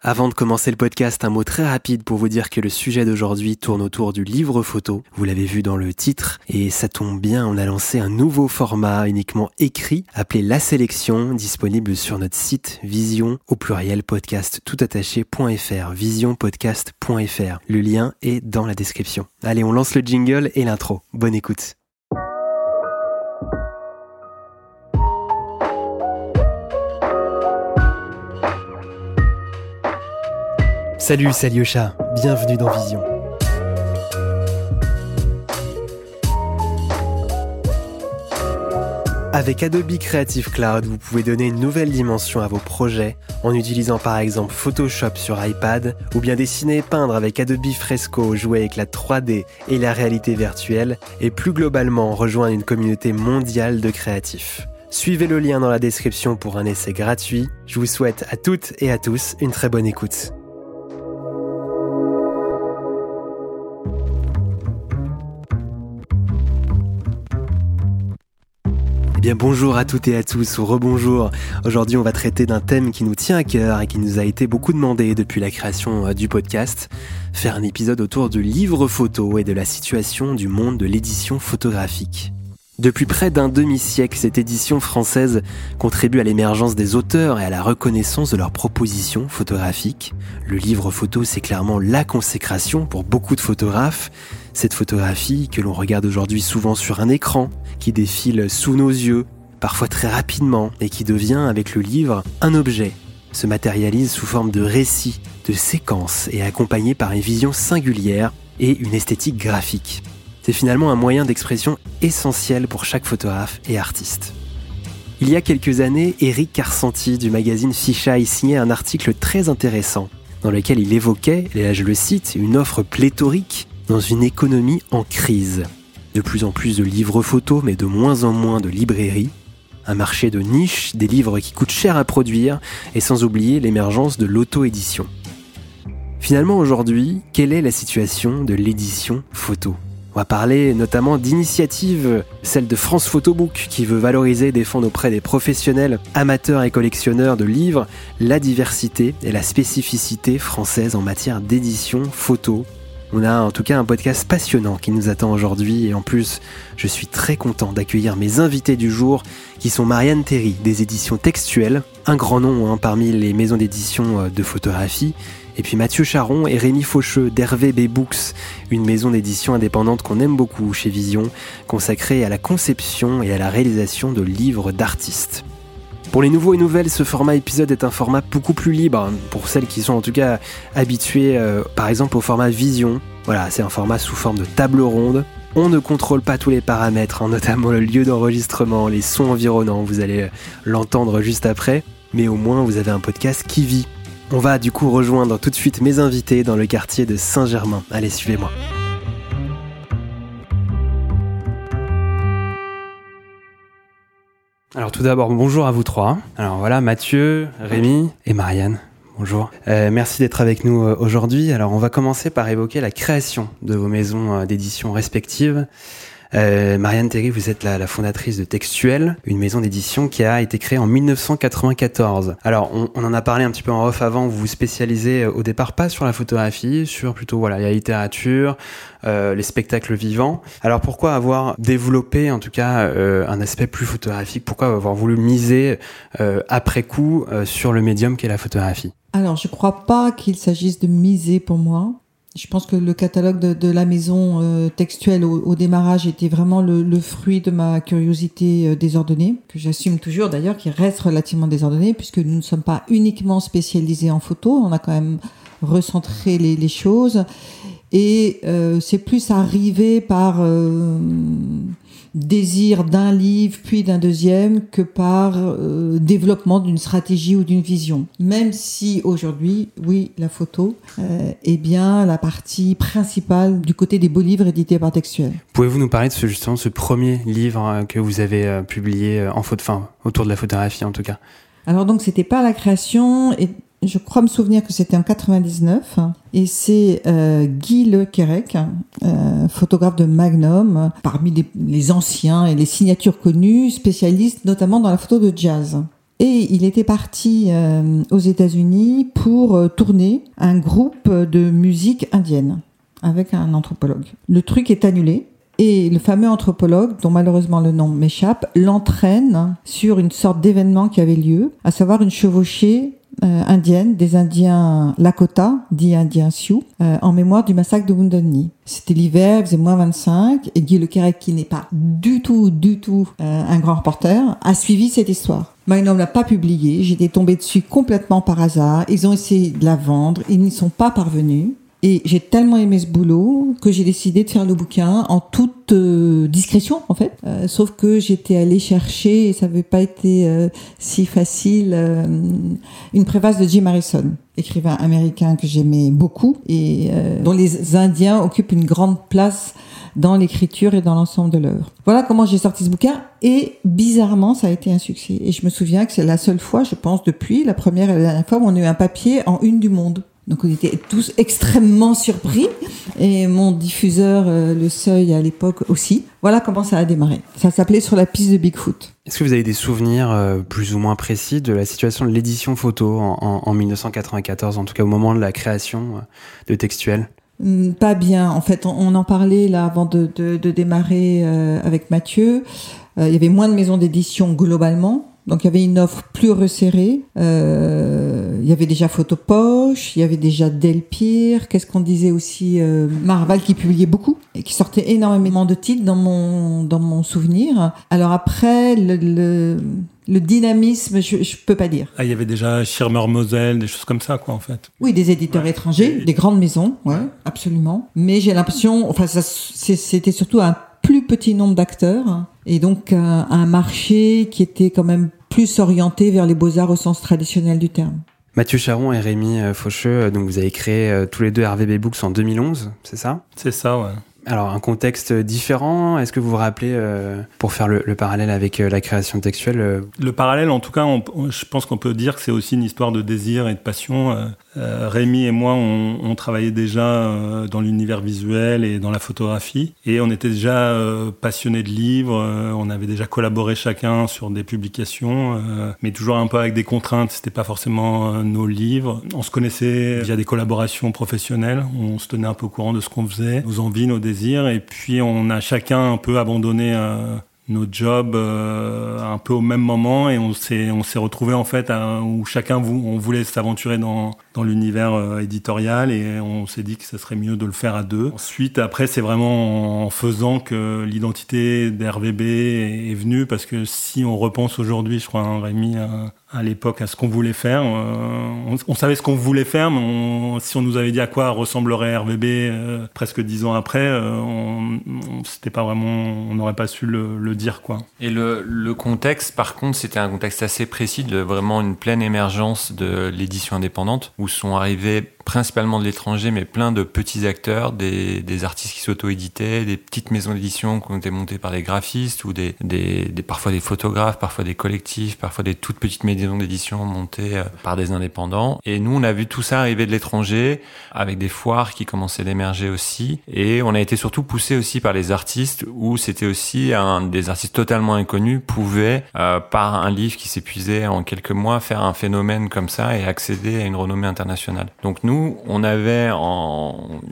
Avant de commencer le podcast, un mot très rapide pour vous dire que le sujet d'aujourd'hui tourne autour du livre photo. Vous l'avez vu dans le titre et ça tombe bien, on a lancé un nouveau format uniquement écrit appelé La Sélection, disponible sur notre site vision au pluriel podcast toutattaché.fr, visionpodcast.fr. Le lien est dans la description. Allez, on lance le jingle et l'intro. Bonne écoute. Salut, c'est Alyosha, bienvenue dans Vision. Avec Adobe Creative Cloud, vous pouvez donner une nouvelle dimension à vos projets en utilisant par exemple Photoshop sur iPad ou bien dessiner et peindre avec Adobe Fresco, jouer avec la 3D et la réalité virtuelle et plus globalement rejoindre une communauté mondiale de créatifs. Suivez le lien dans la description pour un essai gratuit. Je vous souhaite à toutes et à tous une très bonne écoute. Eh bien bonjour à toutes et à tous, ou rebonjour. Aujourd'hui on va traiter d'un thème qui nous tient à cœur et qui nous a été beaucoup demandé depuis la création euh, du podcast. Faire un épisode autour du livre photo et de la situation du monde de l'édition photographique. Depuis près d'un demi-siècle, cette édition française contribue à l'émergence des auteurs et à la reconnaissance de leurs propositions photographiques. Le livre photo, c'est clairement la consécration pour beaucoup de photographes. Cette photographie que l'on regarde aujourd'hui souvent sur un écran, qui défile sous nos yeux, parfois très rapidement, et qui devient, avec le livre, un objet, se matérialise sous forme de récits, de séquences, et accompagné par une vision singulière et une esthétique graphique. C'est finalement un moyen d'expression essentiel pour chaque photographe et artiste. Il y a quelques années, Eric Carcenti du magazine Fisheye signait un article très intéressant dans lequel il évoquait, et là je le cite, une offre pléthorique dans une économie en crise. De plus en plus de livres photos, mais de moins en moins de librairies. Un marché de niche, des livres qui coûtent cher à produire, et sans oublier l'émergence de l'auto-édition. Finalement aujourd'hui, quelle est la situation de l'édition photo? On va parler notamment d'initiatives, celle de France Photobook qui veut valoriser et défendre auprès des professionnels, amateurs et collectionneurs de livres la diversité et la spécificité française en matière d'édition photo. On a en tout cas un podcast passionnant qui nous attend aujourd'hui et en plus je suis très content d'accueillir mes invités du jour qui sont Marianne Terry des éditions textuelles, un grand nom hein, parmi les maisons d'édition euh, de photographie, et puis Mathieu Charon et Rémi Faucheux d'Hervé B Books, une maison d'édition indépendante qu'on aime beaucoup chez Vision, consacrée à la conception et à la réalisation de livres d'artistes. Pour les nouveaux et nouvelles, ce format épisode est un format beaucoup plus libre, pour celles qui sont en tout cas habituées euh, par exemple au format Vision. Voilà, c'est un format sous forme de table ronde. On ne contrôle pas tous les paramètres, hein, notamment le lieu d'enregistrement, les sons environnants, vous allez euh, l'entendre juste après, mais au moins vous avez un podcast qui vit on va du coup rejoindre tout de suite mes invités dans le quartier de Saint-Germain. Allez, suivez-moi. Alors tout d'abord, bonjour à vous trois. Alors voilà, Mathieu, Rémi et Marianne. Bonjour. Euh, merci d'être avec nous euh, aujourd'hui. Alors on va commencer par évoquer la création de vos maisons euh, d'édition respectives. Euh, Marianne Terry, vous êtes la, fondatrice de Textuel, une maison d'édition qui a été créée en 1994. Alors, on, en a parlé un petit peu en off avant. Vous vous spécialisez euh, au départ pas sur la photographie, sur plutôt voilà la littérature, euh, les spectacles vivants. Alors, pourquoi avoir développé en tout cas un aspect plus photographique? Pourquoi avoir voulu miser après coup sur le médium qu'est la photographie? Alors, je crois pas qu'il s'agisse de miser pour moi. Je pense que le catalogue de, la maison euh, textuelle au, démarrage était vraiment le, fruit de ma curiosité euh, désordonnée, que j'assume toujours d'ailleurs, qui reste relativement désordonnée, puisque nous ne sommes pas uniquement spécialisés en photo, on a quand même recentré les, choses. Et euh, c'est plus arrivé par désir d'un livre puis d'un deuxième que par euh, développement d'une stratégie ou d'une vision. Même si aujourd'hui, oui, la photo euh, est bien la partie principale du côté des beaux livres édités par Textuel. Pouvez-vous nous parler de ce, justement ce premier livre euh, que vous avez publié en faute, fin, autour de la photographie en tout cas? Alors donc c'était pas la création et je crois me souvenir que c'était en 99, et c'est euh, Guy Le Quérec, euh, photographe de Magnum, parmi les, anciens et les signatures connues, spécialiste notamment dans la photo de jazz. Et il était parti euh, aux États-Unis pour tourner un groupe de musique indienne avec un anthropologue. Le truc est annulé. Et le fameux anthropologue, dont malheureusement le nom m'échappe, l'entraîne sur une sorte d'événement qui avait lieu, à savoir une chevauchée euh, indienne des Indiens Lakota, dit Indiens Sioux, euh, en mémoire du massacre de Knee. C'était l'hiver, il faisait moins 25, et Guy Le qui n'est pas du tout, du tout euh, un grand reporter, a suivi cette histoire. Magnum l'a pas publié, j'étais tombée dessus complètement par hasard, ils ont essayé de la vendre, ils n'y sont pas parvenus. Et j'ai tellement aimé ce boulot que j'ai décidé de faire le bouquin en toute euh, discrétion en fait. Euh, sauf que j'étais allée chercher et ça n'avait pas été euh, si facile une préface de Jim Harrison, écrivain américain que j'aimais beaucoup et dont les Indiens occupent une grande place dans l'écriture et dans l'ensemble de l'œuvre. Voilà comment j'ai sorti ce bouquin et bizarrement ça a été un succès. Et je me souviens que c'est la seule fois, je pense depuis la première et la dernière fois où on a eu un papier en une du monde. Donc on était tous extrêmement surpris et mon diffuseur euh, Le Seuil à l'époque aussi. Voilà comment ça a démarré. Ça s'appelait Sur la piste de Bigfoot. Est-ce que vous avez des souvenirs euh, plus ou moins précis de la situation de l'édition photo en, 1994, en tout cas au moment de la création euh, de Textuel? Hmm, pas bien. En fait, on, en parlait là avant de, démarrer avec Mathieu. il y avait moins de maisons d'édition globalement. Donc il y avait une offre plus resserrée. Euh, il y avait déjà Photopoche, il y avait déjà Delpire. Qu'est-ce qu'on disait aussi euh, Marval qui publiait beaucoup et qui sortait énormément de titres dans mon dans mon souvenir. Alors après le, le, dynamisme, je, je peux pas dire. Ah, il y avait déjà Schirmer Moselle, des choses comme ça, quoi, en fait. Oui, des éditeurs étrangers, des grandes maisons, ouais, absolument. Mais j'ai l'impression, enfin, c'était surtout un plus petit nombre d'acteurs et donc un, un marché qui était quand même plus orienté vers les beaux-arts au sens traditionnel du terme. Mathieu Charon et Rémi euh, Faucheux, euh, donc vous avez créé euh, tous les deux RVB Books en 2011, c'est ça? C'est ça, ouais. Alors, un contexte différent, est-ce que vous vous rappelez, pour faire le, parallèle avec la création textuelle Le parallèle, en tout cas, je pense qu'on peut dire que c'est aussi une histoire de désir et de passion. Euh, Rémi et moi, on, travaillait déjà euh, dans l'univers visuel et dans la photographie. Et on était déjà euh, passionnés de livres. on avait déjà collaboré chacun sur des publications, mais toujours un peu avec des contraintes. C'était pas forcément nos livres. On se connaissait via des collaborations professionnelles. On se tenait un peu au courant de ce qu'on faisait, nos envies, nos désirs. Et puis on a chacun un peu abandonné nos jobs euh, un peu au même moment et on s'est on s'est retrouvé en fait où chacun on voulait s'aventurer dans dans l'univers euh, éditorial et on s'est dit que ce serait mieux de le faire à deux. Ensuite après c'est vraiment en faisant que l'identité d'RVB est, venue parce que si on repense aujourd'hui je crois hein, Rémi l'époque à ce qu'on voulait faire. Euh, on, savait ce qu'on voulait faire, mais si on nous avait dit à quoi ressemblerait RVB euh, presque dix ans après, euh, on, on n'aurait pas su le, dire quoi. Et le, contexte, par contre, c'était un contexte assez précis de vraiment une pleine émergence de l'édition indépendante, où sont arrivés principalement de l'étranger, mais plein de petits acteurs, des, artistes qui s'auto-éditaient, des petites maisons d'édition qui ont été montées par des graphistes ou des, parfois des photographes, parfois des collectifs, parfois des toutes petites maisons d'édition montées euh, par des indépendants. Et nous, on a vu tout ça arriver de l'étranger, avec des foires qui commençaient d'émerger aussi. Et on a été surtout poussé aussi par les artistes, où c'était aussi des artistes totalement inconnus pouvait, euh, par un livre qui s'épuisait en quelques mois, faire un phénomène comme ça et accéder à une renommée internationale. Donc nous, on avait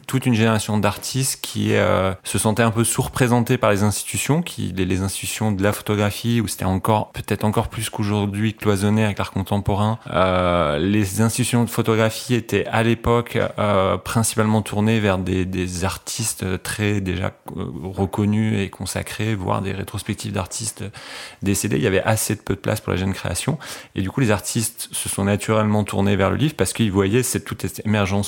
toute une génération d'artistes qui euh, se sentaient un peu sous-représentés par les institutions, qui les, institutions de la photographie, où c'était encore peut-être encore plus qu'aujourd'hui cloisonné avec l'art contemporain. Euh, les institutions de photographie étaient à l'époque euh, principalement tournées vers des, artistes très déjà reconnus et consacrés, voire des rétrospectives d'artistes décédés. Il y avait assez peu de place pour la jeune création, et du coup les artistes se sont naturellement tournés vers le livre parce qu'ils voyaient cette toute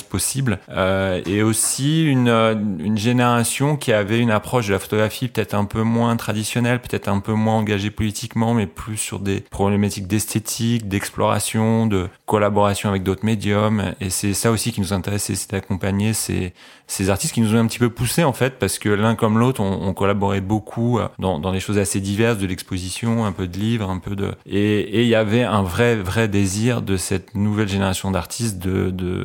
possible euh, et aussi euh, une génération qui avait une approche de la photographie peut-être un peu moins traditionnelle, peut-être un peu moins engagée politiquement, mais plus sur des problématiques d'esthétique, d'exploration, de collaboration avec d'autres médiums. Et c'est ça aussi qui nous intéresse, c'est d'accompagner ces, artistes qui nous ont un petit peu poussé en fait, parce que l'un comme l'autre, on, on, collaborait beaucoup euh, dans, dans des choses assez diverses, de l'exposition, un peu de livres, un peu de... Et il y avait un vrai, vrai désir de cette nouvelle génération d'artistes de, de,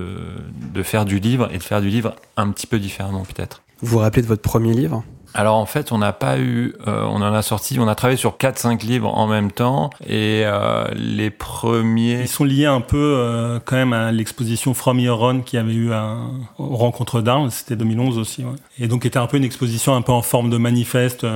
de faire du livre et de faire du livre un petit peu différemment peut-être. Vous vous rappelez de votre premier livre? Alors en fait, on n'a pas eu, euh, on en a sorti, on a travaillé sur 4-5 livres en même temps et euh, les premiers... Ils sont liés un peu euh, quand même à l'exposition From Your Own qui avait eu un rencontre d'armes, c'était 2011 aussi. Ouais. Et donc était un peu une exposition un peu en forme de manifeste,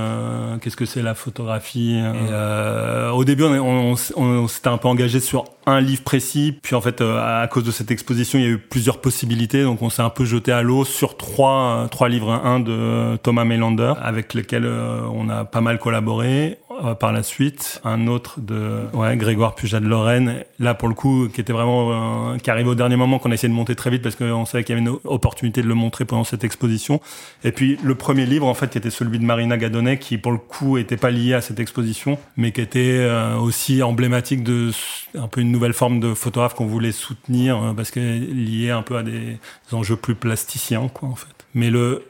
qu'est-ce que c'est la photographie. Et, au début, on, on, on s'était un peu engagé sur un livre précis, puis en fait à cause de cette exposition, il y a eu plusieurs possibilités, donc on s'est un peu jeté à l'eau sur trois, trois livres, un de Thomas Melander avec lesquels euh, on a pas mal collaboré. Euh, par la suite, un autre de ouais, Grégoire Puja de Lorraine, là pour le coup, qui était vraiment, euh, qui arrivait au dernier moment, qu'on a essayé de monter très vite parce qu'on savait qu'il y avait une opportunité de le montrer pendant cette exposition. Et puis le premier livre, en fait, qui était celui de Marina Gadonnet, qui pour le coup était pas lié à cette exposition, mais qui était aussi emblématique de un peu une nouvelle forme de photographe qu'on voulait soutenir parce qu'elle est liée un peu à des enjeux plus plasticiens, quoi, en fait. Mais le,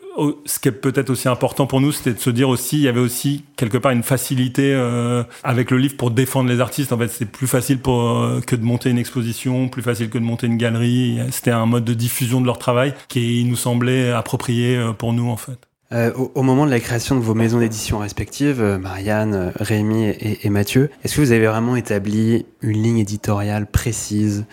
ce qui est peut-être aussi important pour nous, c'était de se dire aussi, il y avait aussi quelque part une facilité euh, avec le livre pour défendre les artistes. En fait, c'est plus facile pour, euh, que de monter une exposition, plus facile que de monter une galerie. C'était un mode de diffusion de leur travail qui nous semblait approprié euh, pour nous, en fait. Euh, au, au, moment de la création de vos maisons d'édition respectives, Marianne, Rémi et, et Mathieu, est-ce que vous avez vraiment établi une ligne éditoriale précise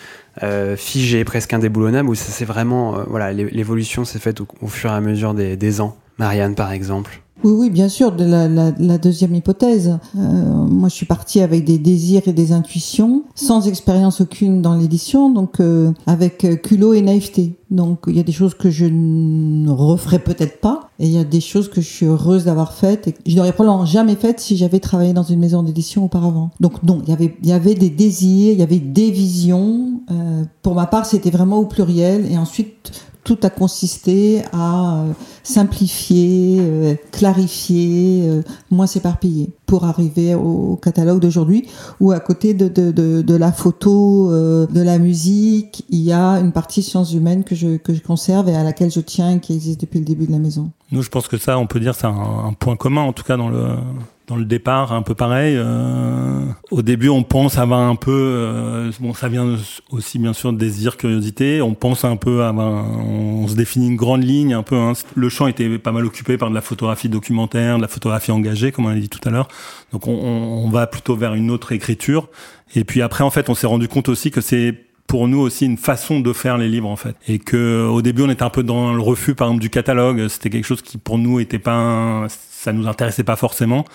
euh, figé, presque indéboulonnable, ça c'est vraiment, euh, voilà, l'évolution s'est faite au, fur et à mesure des, des ans? Marianne, par exemple. Oui, oui, bien sûr, de la, la, la deuxième hypothèse. Euh, moi, je suis partie avec des désirs et des intuitions, sans expérience aucune dans l'édition, donc euh, avec euh, culot et naïveté. Donc, il y a des choses que je ne referai peut-être pas, et il y a des choses que je suis heureuse d'avoir faites et que je n'aurais probablement jamais faites si j'avais travaillé dans une maison d'édition auparavant. Donc, non, il y avait, il y avait des désirs, il y avait des visions. Euh, pour ma part, c'était vraiment au pluriel, et ensuite tout a consisté à euh, simplifier, euh, clarifier, euh, moins s'éparpiller pour arriver au catalogue d'aujourd'hui où à côté de, de, de, de la photo, de la musique, il y a une partie sciences humaines que je, que je conserve et à laquelle je tiens et qui existe depuis le début de la maison. Nous, je pense que ça, on peut dire, c'est un, point commun en tout cas dans le, dans le départ, un peu pareil. Euh, au début, on pense avoir un peu, euh, bon, ça vient aussi bien sûr de désir, curiosité. On pense un peu, avoir, on se définit une grande ligne, un peu. Hein. Le champ était pas mal occupé par de la photographie documentaire, de la photographie engagée, comme on a dit tout à l'heure. Donc, on, on va plutôt vers une autre écriture. Et puis après, en fait, on s'est rendu compte aussi que c'est pour nous aussi une façon de faire les livres en fait et que au début on était un peu dans le refus par exemple du catalogue c'était quelque chose qui pour nous était pas ça nous intéressait pas forcément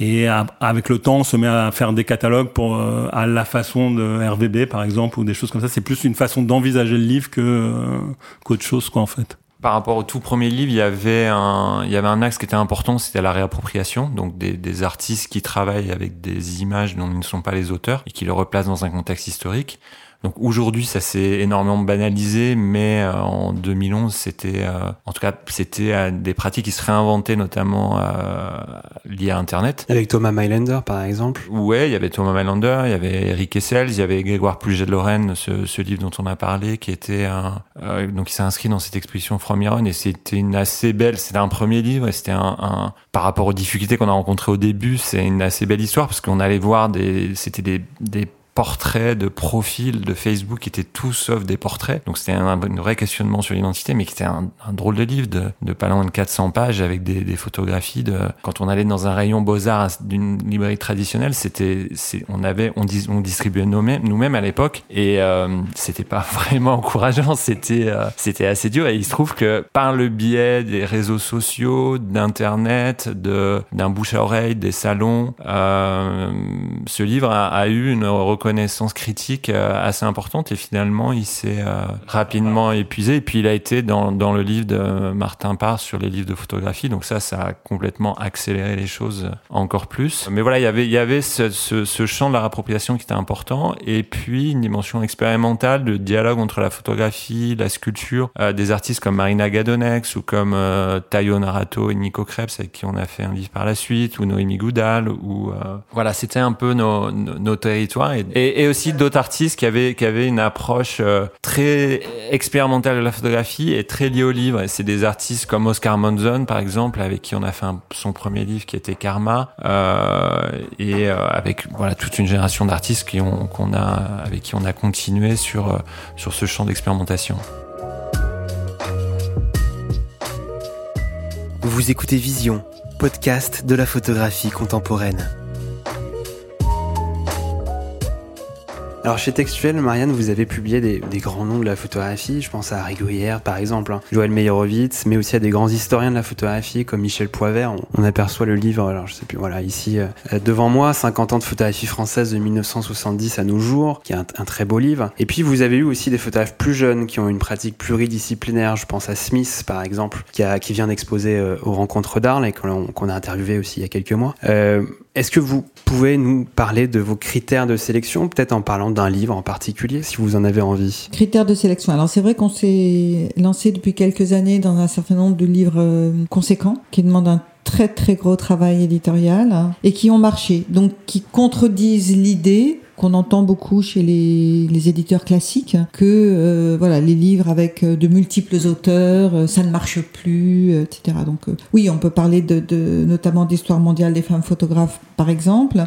et avec le temps, on se met à faire des catalogues pour euh, à la façon de RVB par exemple ou des choses comme ça. C'est plus une façon d'envisager le livre que euh, qu'autre chose quoi en fait. Par rapport au tout premier livre, il y avait un, il y avait un axe qui était important, c'était la réappropriation, donc des, des artistes qui travaillent avec des images dont ils ne sont pas les auteurs et qui le replacent dans un contexte historique. Donc aujourd'hui, ça s'est énormément banalisé, mais euh, en 2011, c'était, euh, en tout cas, c'était euh, des pratiques qui se réinventaient, notamment liées à Internet. Avec Thomas Mylander, par exemple. Ouais, il y avait Thomas Mylander, il y avait Eric Essels, il y avait Grégoire Puget de Lorraine, ce, ce, livre dont on a parlé, qui était un, donc il s'est inscrit dans cette exposition From Iron, et c'était une assez belle, c'était un premier livre, et c'était un, un, par rapport aux difficultés qu'on a rencontrées au début, c'est une assez belle histoire parce qu'on allait voir des, c'était des, des portraits, de profils de Facebook qui étaient tout sauf des portraits. Donc c'était un, vrai questionnement sur l'identité, mais qui était un, drôle de livre de, de pas loin de 400 pages avec des, photographies. Quand on allait dans un rayon beaux-arts d'une librairie traditionnelle, c'était, on avait, on, dis, on distribuait nous-mêmes, nous-mêmes à l'époque, et euh, c'était pas vraiment encourageant. C'était, euh, c'était assez dur. Et il se trouve que par le biais des réseaux sociaux, d'internet, de d'un bouche à oreille, des salons, euh, ce livre a eu une reconnaissance connaissance critique euh, assez importante et finalement il s'est euh, rapidement épuisé. Et puis il a été dans, dans le livre de Martin Parr sur les livres de photographie. Donc ça ça a complètement accéléré les choses encore plus. Mais voilà il y avait il y avait ce, ce, champ de la réappropriation qui était important. Et puis une dimension expérimentale de dialogue entre la photographie la sculpture euh, des artistes comme Marina Gadonex ou comme euh, Tayo Narato et Nico Krebs avec qui on a fait un livre par la suite ou Noémie Goudal ou voilà c'était un peu nos, nos, nos territoires. Et, et, aussi d'autres artistes qui avaient qui avaient une approche euh, très expérimentale de la photographie et très liée au livre. Et c'est des artistes comme Oscar Monzon par exemple, avec qui on a fait son premier livre qui était Karma, euh, et euh, avec voilà toute une génération d'artistes qui ont qu'on a avec qui on a continué sur sur ce champ d'expérimentation. Vous écoutez Vision, podcast de la photographie contemporaine. Alors chez Textuel, Marianne, vous avez publié des, grands noms de la photographie. Je pense à Rigoyère, par exemple, hein. Joël Meyerowitz, mais aussi à des grands historiens de la photographie comme Michel Poivert. On, aperçoit le livre, alors je sais plus, voilà, ici euh, devant moi, 50 ans de photographie française de 1970 à nos jours, qui est un, très beau livre. Et puis vous avez eu aussi des photographes plus jeunes qui ont une pratique pluridisciplinaire. Je pense à Smith, par exemple, qui, a, qui vient d'exposer euh, aux rencontres d'Arles et qu'on a interviewé aussi il y a quelques mois. Euh, est-ce que vous pouvez nous parler de vos critères de sélection, peut-être en parlant d'un livre en particulier, si vous en avez envie? Critères de sélection. Alors c'est vrai qu'on s'est lancé depuis quelques années dans un certain nombre de livres euh, conséquents qui demandent un très très gros travail éditorial et qui ont marché, donc qui contredisent l'idée qu'on entend beaucoup chez les, les éditeurs classiques, que euh, voilà les livres avec euh, de multiples auteurs, euh, ça ne marche plus, etc. Donc oui, on peut parler de, de notamment d'histoire mondiale des femmes photographes, par exemple.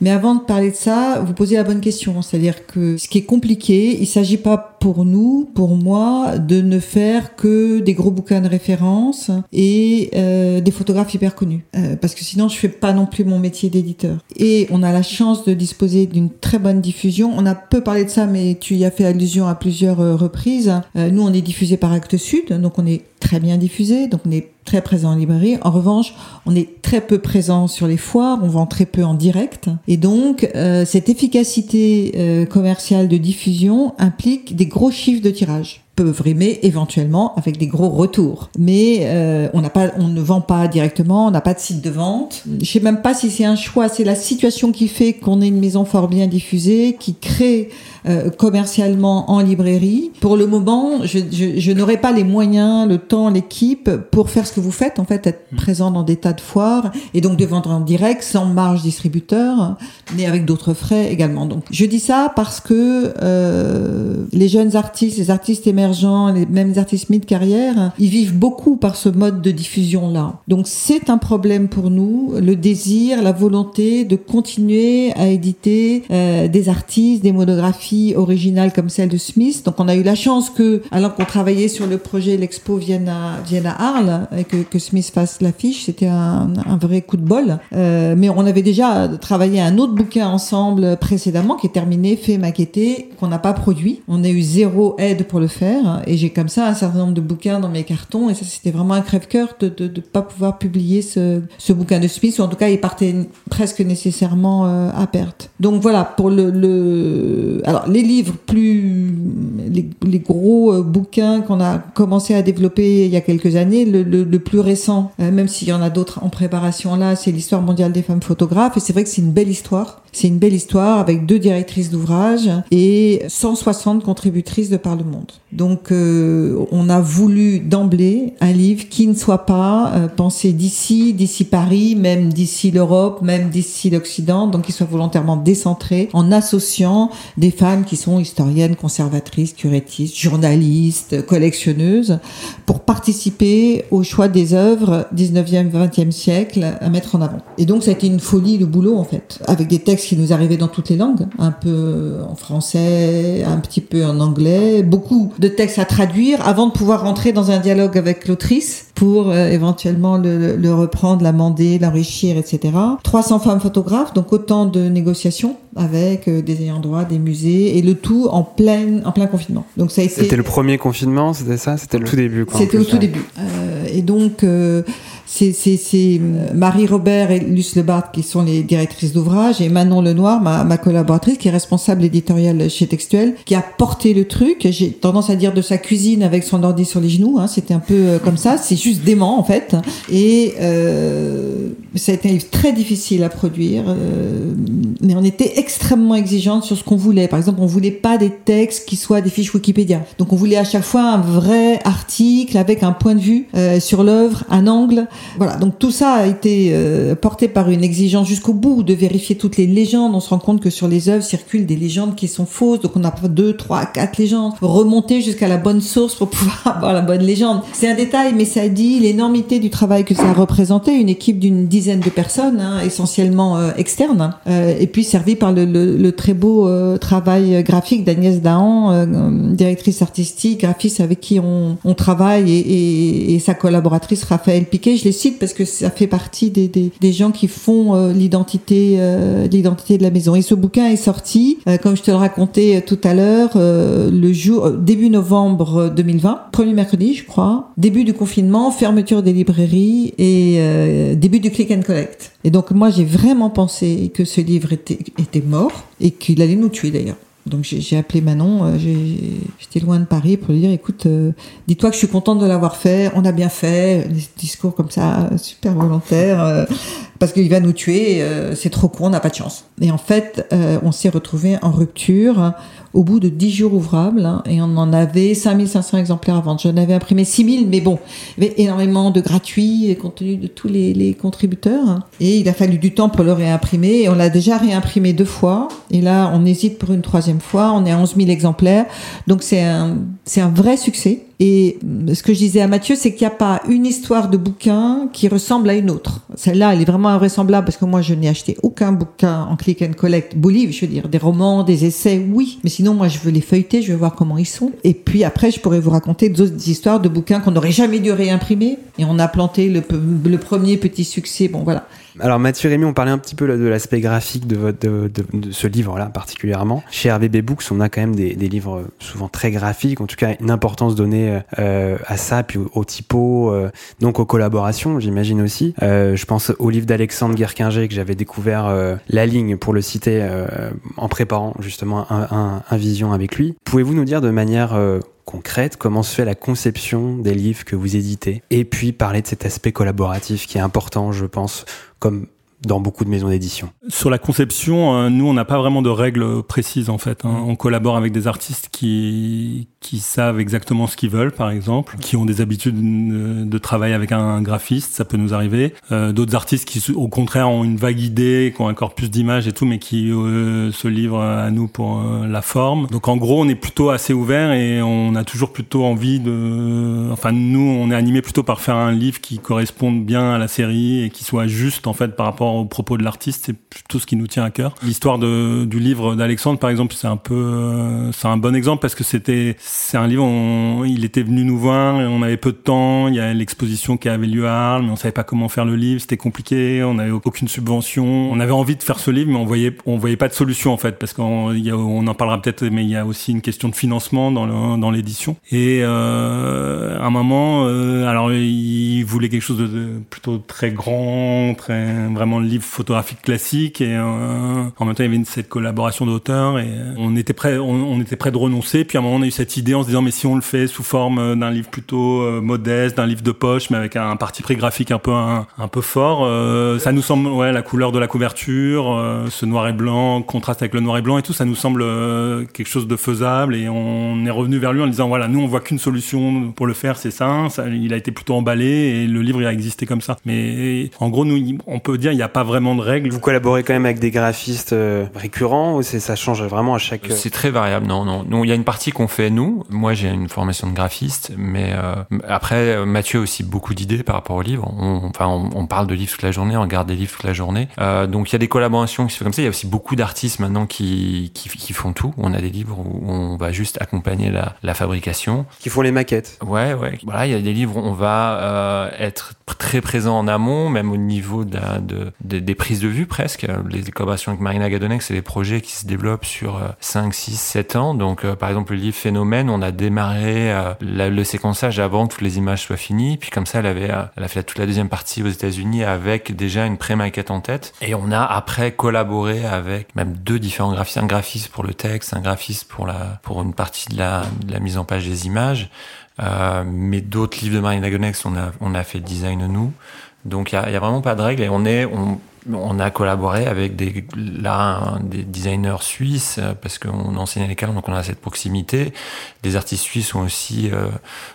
Mais avant de parler de ça, vous posez la bonne question, c'est-à-dire que ce qui est compliqué, il s'agit pas pour nous, pour moi, de ne faire que des gros bouquins de référence et euh, des photographes hyper connus, euh, parce que sinon je fais pas non plus mon métier d'éditeur. Et on a la chance de disposer d'une très bonne diffusion. On a peu parlé de ça, mais tu y as fait allusion à plusieurs euh, reprises. Nous, on est diffusé par Actes Sud, donc on est très bien diffusé, donc on est très présent en librairie. En revanche, on est très peu présent sur les foires, on vend très peu en direct. Et donc, euh, cette efficacité euh, commerciale de diffusion implique des gros chiffres de tirage peuvent rimer éventuellement avec des gros retours. Mais euh, on n'a pas, on ne vend pas directement, on n'a pas de site de vente. Je sais même pas si c'est un choix, c'est la situation qui fait qu'on est une maison fort bien diffusée, qui crée euh, commercialement en librairie. Pour le moment, je, je, je n'aurai pas les moyens, le temps, l'équipe pour faire ce que vous faites, en fait, être hmm. présent dans des tas de foires et donc de vendre en direct sans marge distributeur, mais avec d'autres frais également. Donc, je dis ça parce que euh, les jeunes artistes, les artistes émergents, les mêmes artistes mid-carrière, ils vivent beaucoup par ce mode de diffusion-là. Donc, c'est un problème pour nous, le désir, la volonté de continuer à éditer euh, des artistes, des monographies originale comme celle de Smith. Donc on a eu la chance que, alors qu'on travaillait sur le projet L'Expo vienne à, vienne à Arles, et que, que Smith fasse l'affiche, c'était un, un, vrai coup de bol. Euh, mais on avait déjà travaillé un autre bouquin ensemble précédemment, qui est terminé, fait, maquetté, qu'on n'a pas produit. On a eu zéro aide pour le faire, et j'ai comme ça un certain nombre de bouquins dans mes cartons, et ça c'était vraiment un crève-cœur de ne pas pouvoir publier ce, bouquin de Smith, ou en tout cas il partait presque nécessairement euh, à perte. Donc voilà, pour le, le... Alors, les livres plus, les, gros euh, bouquins qu'on a commencé à développer il y a quelques années, le, plus récent, euh, même s'il y en a d'autres en préparation là, c'est l'histoire mondiale des femmes photographes. Et c'est vrai que c'est une belle histoire. C'est une belle histoire avec deux directrices d'ouvrage et 160 contributrices de par le monde. Donc, euh, on a voulu d'emblée un livre qui ne soit pas pensé d'ici, d'ici Paris, même d'ici l'Europe, même d'ici l'Occident, donc qui soit volontairement décentré en associant des femmes qui sont historiennes, conservatrices, curettistes, journalistes, collectionneuses, pour participer au choix des œuvres 19e, 20e siècle à mettre en avant. Et donc ça a été une folie le boulot en fait, avec des textes qui nous arrivaient dans toutes les langues, un peu en français, un petit peu en anglais, beaucoup de textes à traduire avant de pouvoir rentrer dans un dialogue avec l'autrice pour euh, éventuellement le, le reprendre, l'amender, l'enrichir, etc. 300 femmes photographes, donc autant de négociations avec euh, des ayants droit, des musées, et le tout en plein, en plein confinement. Donc ça a été. C'était le premier confinement, c'était ça? C'était le tout début, C'était au tout début. Euh, et donc, c'est euh, Marie Robert et Luce Lebart qui sont les directrices d'ouvrage et Manon Lenoir, ma, ma collaboratrice, qui est responsable éditoriale chez Textuel, qui a porté le truc. J'ai tendance à dire de sa cuisine avec son ordi sur les genoux. Hein, C'était un peu euh, comme ça. C'est juste dément en fait. Et euh, ça a été très difficile à produire, euh, mais on était extrêmement exigeante sur ce qu'on voulait. Par exemple, on voulait pas des textes qui soient des fiches Wikipédia. Donc on voulait à chaque fois un vrai article avec un point de vue euh, sur l'œuvre, un angle. Voilà, donc tout ça a été euh, porté par une exigence jusqu'au bout de vérifier toutes les légendes. On se rend compte que sur les œuvres circulent des légendes qui sont fausses, donc on a deux, trois, quatre légendes. Remonter jusqu'à la bonne source pour pouvoir avoir la bonne légende. C'est un détail, mais ça dit l'énormité du travail que ça a représenté. Une équipe d'une dizaine de personnes, hein, essentiellement euh, externes, euh, et puis servi par le, le, le très beau travail graphique d'Agnès Dahan, directrice artistique, graphiste avec qui on, on travaille, et, et, et, sa collaboratrice Raphaël Piquet. Les cite parce que ça fait partie des, des, des gens qui font euh, l'identité euh, l'identité de la maison. Et ce bouquin est sorti, euh, comme je te le racontais tout à l'heure, le jour début novembre 2020, premier mercredi, je crois, début du confinement, fermeture des librairies et début du click and collect. Et donc moi, j'ai vraiment pensé que ce livre était, était mort et qu'il allait nous tuer d'ailleurs. Donc j'ai appelé Manon, euh, j'étais loin de Paris pour lui dire écoute, euh, dis-toi que je suis contente de l'avoir fait, on a bien fait, des discours comme ça, super volontaires, euh, parce qu'il va nous tuer, c'est trop court, on n'a pas de chance. Et en fait, on s'est retrouvé en rupture au bout de 10 jours ouvrables, hein, et on en avait 5500 exemplaires à vendre. J'en avais imprimé 6000, mais bon, il y avait énormément de gratuits compte tenu de tous les, les, contributeurs. Hein. Et il a fallu du temps pour le réimprimer, et on l'a déjà réimprimé deux fois, et là, on hésite pour une troisième fois, on est à 11 000 exemplaires, donc c'est un, c'est un vrai succès. Et ce que je disais à Mathieu, c'est qu'il n'y a pas une histoire de bouquin qui ressemble à une autre. Celle-là, elle est vraiment invraisemblable parce que moi, je n'ai acheté aucun bouquin en click and collect, beau livre, je veux dire, des romans, des essais, oui. Mais sinon, moi, je veux les feuilleter, je veux voir comment ils sont. Et puis après, je pourrais vous raconter d'autres histoires de bouquins qu'on n'aurait jamais dû réimprimer. Et on a planté le, le premier petit succès. Bon, voilà. Alors Mathieu Rémy, on parlait un petit peu de l'aspect graphique de, votre, de, ce livre-là particulièrement. Chez RBB Books, on a quand même des, livres souvent très graphiques, en tout cas une importance donnée euh, à ça, puis au, typo, euh, donc aux collaborations, j'imagine aussi. Euh, je pense au livre d'Alexandre Guerquinger que j'avais découvert la ligne pour le citer en préparant justement un, un Vision avec lui. Pouvez-vous nous dire de manière concrète, comment se fait la conception des livres que vous éditez, et puis parler de cet aspect collaboratif qui est important, je pense, comme dans beaucoup de maisons d'édition. Sur la conception, euh, nous, on n'a pas vraiment de règles précises en fait. Hein. On collabore avec des artistes qui qui savent exactement ce qu'ils veulent, par exemple, qui ont des habitudes de travail avec un graphiste, ça peut nous arriver. Euh, D'autres artistes qui, au contraire, ont une vague idée, qui ont un corpus d'images et tout, mais qui euh, se livrent à nous pour euh, la forme. Donc en gros, on est plutôt assez ouvert et on a toujours plutôt envie de... Enfin, nous, on est animé plutôt par faire un livre qui corresponde bien à la série et qui soit juste en fait par rapport aux propos de l'artiste. C'est plutôt ce qui nous tient à cœur. L'histoire du livre d'Alexandre, par exemple, c'est un peu, euh, c'est un bon exemple parce que c'était, c'est un livre. On, il était venu nous voir, et on avait peu de temps. Il y a l'exposition qui avait lieu à Arles, mais on savait pas comment faire le livre. C'était compliqué. On n'avait aucune subvention. On avait envie de faire ce livre, mais on voyait, on voyait pas de solution en fait, parce qu'on, on en parlera peut-être, mais il y a aussi une question de financement dans dans l'édition. Et euh, à un moment, euh, alors il voulait quelque chose de, de plutôt très grand, très vraiment le livre photographique classique et euh, en même temps il y avait cette collaboration d'auteurs et euh, on était prêt on, était prêt de renoncer. Puis à un moment on a eu cette idée en se disant mais si on le fait sous forme euh, d'un livre plutôt modeste d'un livre de poche mais avec un, parti pris graphique un peu un, peu fort ça nous semble ouais la couleur de la couverture ce noir et blanc contraste avec le noir et blanc et tout ça nous semble quelque chose de faisable. Et on est revenu vers lui en disant voilà nous on voit qu'une solution pour le faire c'est ça, il a été plutôt emballé et le livre il a existé comme ça. Mais en gros nous on peut dire il n'y a pas vraiment de règles. Vous collaborez quand même avec des graphistes euh, récurrents ou ça change vraiment à chaque... Euh, c'est très variable, non, non. Nous, il y a une partie qu'on fait nous. Moi, j'ai une formation de graphiste, mais euh, après, Mathieu a aussi beaucoup d'idées par rapport aux livres. On, enfin, on, parle de livres toute la journée, on regarde des livres toute la journée. donc, il y a des collaborations qui se font comme ça. Il y a aussi beaucoup d'artistes maintenant qui, qui, qui, font tout. On a des livres où on va juste accompagner la, la fabrication. Qui font les maquettes. Ouais, ouais. Voilà, il y a des livres où on va être très présent en amont, même au niveau de, de, de des prises de vue presque. Les collaborations avec Marina Gadonex, c'est des projets qui se développent sur 5, 6, 7 ans. Donc, euh, par exemple, le livre Phénomène, on a démarré euh, le séquençage avant que toutes les images soient finies. Puis comme ça, elle avait, euh, elle a fait toute la deuxième partie aux États-Unis avec déjà une pré-maquette en tête. Et on a après collaboré avec même deux différents graphistes, un graphiste pour le texte, un graphiste pour la pour une partie de la, de la mise en page des images. Mais d'autres livres de Marina Gadonex, on a, on a fait design nous. Donc il y a, a, vraiment pas de règles et on est, on, on a collaboré avec des, là, des designers suisses euh, parce qu'on enseigne à l'école, donc on a cette proximité. Des artistes suisses ont aussi euh,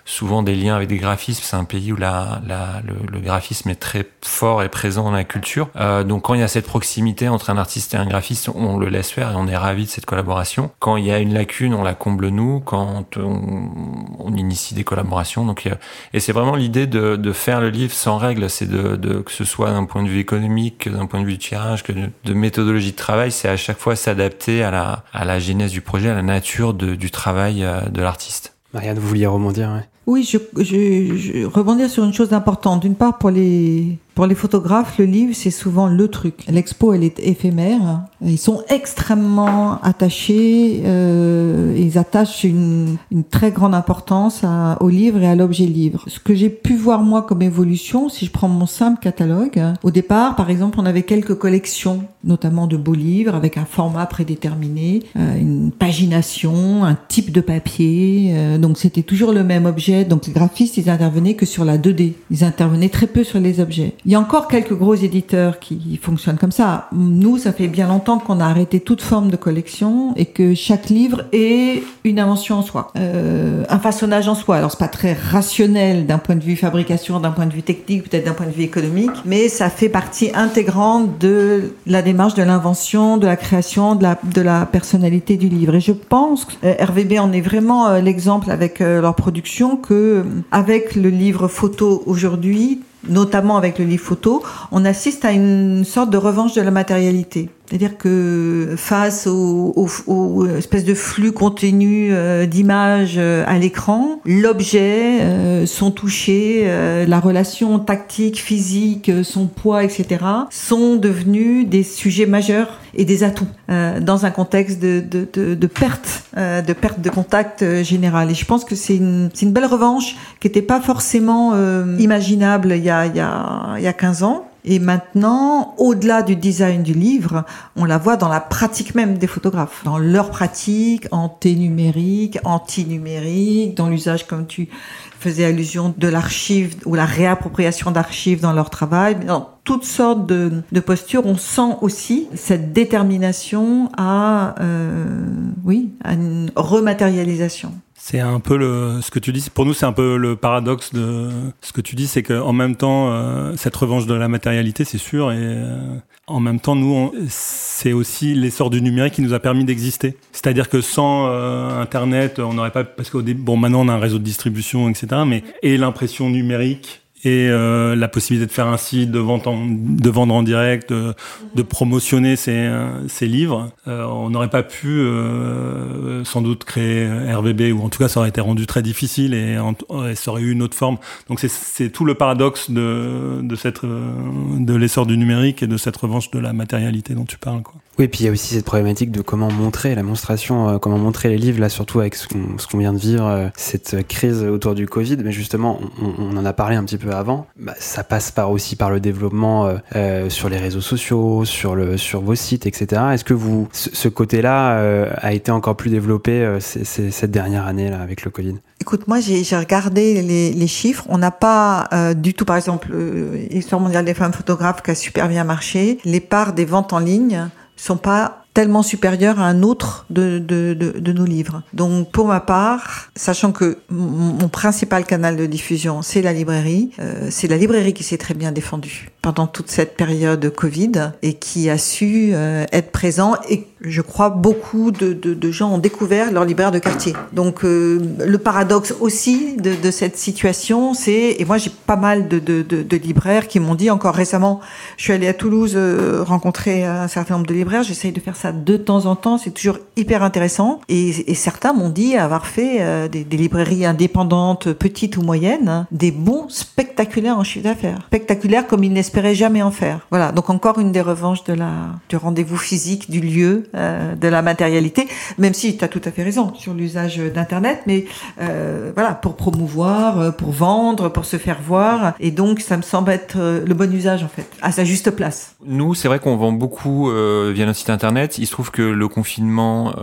souvent des liens avec des graphismes. C'est un pays où la, le, graphisme est très fort et présent dans la culture. Euh, donc quand il y a cette proximité entre un artiste et un graphiste, on le laisse faire et on est ravi de cette collaboration. Quand il y a une lacune, on la comble nous. Quand on, initie des collaborations, donc et c'est vraiment l'idée de, de, faire le livre sans règles, c'est de que ce soit d'un point de vue économique, d'un point de vue de tirage, que de, méthodologie de travail, c'est à chaque fois s'adapter à la, à la genèse du projet, à la nature de, du travail euh, de l'artiste. Marianne, vous vouliez rebondir ouais. Oui, je, je, je rebondir sur une chose importante. D'une part, pour les pour les photographes, le livre, c'est souvent le truc. L'expo, elle est éphémère. Ils sont extrêmement attachés. Euh, ils attachent une, une, très grande importance à, au livre et à l'objet livre. Ce que j'ai pu voir, moi, comme évolution, si je prends mon simple catalogue, au départ, par exemple, on avait quelques collections, notamment de beaux livres, avec un format prédéterminé, euh, une pagination, un type de papier. Euh, donc, c'était toujours le même objet. Donc, les graphistes, ils intervenaient que sur la 2D. Ils intervenaient très peu sur les objets. Il y a encore quelques gros éditeurs qui fonctionnent comme ça. Nous, ça fait bien longtemps qu'on a arrêté toute forme de collection et que chaque livre est une invention en soi, euh, un façonnage en soi. Alors c'est pas très rationnel d'un point de vue fabrication, d'un point de vue technique, peut-être d'un point de vue économique, mais ça fait partie intégrante de la démarche de l'invention, de la création, de la, de la personnalité du livre. Et je pense que euh, RVB en est vraiment euh, l'exemple avec euh, leur production que avec le livre photo aujourd'hui, notamment avec le livre photo, on assiste à une sorte de revanche de la matérialité. C'est-à-dire que face aux, aux, aux, espèces de flux continus euh, d'images euh, à l'écran, l'objet, euh, son toucher, euh, la relation tactique, physique, euh, son poids, etc., sont devenus des sujets majeurs et des atouts euh, dans un contexte de, de, de, de perte, de perte de contact général. Et je pense que c'est une, une belle revanche qui n'était pas forcément imaginable il y, a, il, y a, il y a 15 ans et maintenant, au-delà du design du livre, on la voit dans la pratique même des photographes, dans leur pratique anté-numérique, anti-numérique, dans l'usage, comme tu faisais allusion, de l'archive ou la réappropriation d'archives dans leur travail, dans toutes sortes de, de, postures. On sent aussi cette détermination à, euh, oui, à une rematérialisation. C'est un peu le, ce que tu dis. Pour nous, c'est un peu le paradoxe de ce que tu dis, c'est qu'en même temps, euh, cette revanche de la matérialité, c'est sûr, et euh, en même temps, nous, c'est aussi l'essor du numérique qui nous a permis d'exister. C'est-à-dire que sans euh, Internet, on n'aurait pas, parce qu'au bon, maintenant on a un réseau de distribution, etc. Mais et l'impression numérique et euh, la possibilité de faire un site, de vendre en, de vendre en direct, de, de promotionner ses, ses livres. Euh, on n'aurait pas pu euh, sans doute créer RVB, ou en tout cas ça aurait été rendu très difficile et, en, et ça aurait eu une autre forme. Donc c'est tout le paradoxe de, de, cette, de l'essor du numérique et de cette revanche de la matérialité dont tu parles. Quoi. Oui, puis il y a aussi cette problématique de comment montrer la monstration, euh, comment montrer les livres, là surtout avec ce qu'on qu vient de vivre, euh, cette crise autour du Covid. Mais justement, on, en a parlé un petit peu avant. Bah, ça passe par aussi par le développement euh, euh, sur les réseaux sociaux, sur le sur vos sites, etc. Est-ce que vous ce, côté-là euh, a été encore plus développé cette dernière année là avec le Covid? Écoute, moi j'ai regardé les, les, chiffres. On n'a pas euh, du tout, par exemple, euh, Histoire mondiale des femmes photographes qui a super bien marché. Les parts des ventes en ligne sont pas tellement supérieur à un autre de, de, de, de, nos livres. Donc pour ma part, sachant que mon principal canal de diffusion, c'est la librairie, euh, c'est la librairie qui s'est très bien défendue pendant toute cette période Covid et qui a su euh, être présent et je crois beaucoup de, de, de, gens ont découvert leur libraire de quartier. Donc euh, le paradoxe aussi de, de cette situation, c'est et moi j'ai pas mal de, libraires qui m'ont dit encore récemment, je suis allée à Toulouse euh, rencontrer un certain nombre de libraires, j'essaye de faire ça de temps en temps, c'est toujours hyper intéressant. Et, et certains m'ont dit avoir fait euh, des, des, librairies indépendantes, petites ou moyennes, hein, des bons spectaculaires en chiffre d'affaires, spectaculaires comme ils n'espéraient jamais en faire. Voilà, donc encore une des revanches de la du rendez-vous physique, du lieu euh, de la matérialité, même si tu as tout à fait raison sur l'usage d'Internet, mais euh, voilà, pour promouvoir, euh, pour vendre, pour se faire voir, et donc ça me semble être le bon usage en fait, à sa juste place. Nous, c'est vrai qu'on vend beaucoup via notre site Internet. Il se trouve que le confinement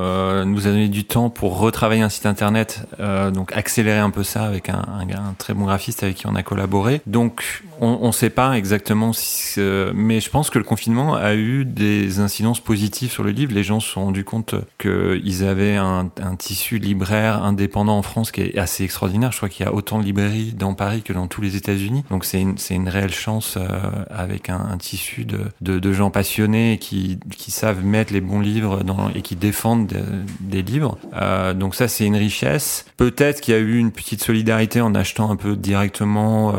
nous a donné du temps pour retravailler un site Internet, donc accélérer un peu ça avec un, très bon graphiste avec qui on a collaboré. Donc on ne sait pas exactement, si, mais je pense que le confinement a eu des incidences positives sur le livre. Gens se sont rendus compte qu'ils avaient un, tissu libraire indépendant en France qui est assez extraordinaire. Je crois qu'il y a autant de librairies dans Paris que dans tous les États-Unis. Donc c'est une, réelle chance euh, avec un, tissu de, gens passionnés qui, savent mettre les bons livres et qui défendent de, des livres. Euh, donc ça c'est une richesse. Peut-être qu'il y a eu une petite solidarité en achetant un peu directement. Euh,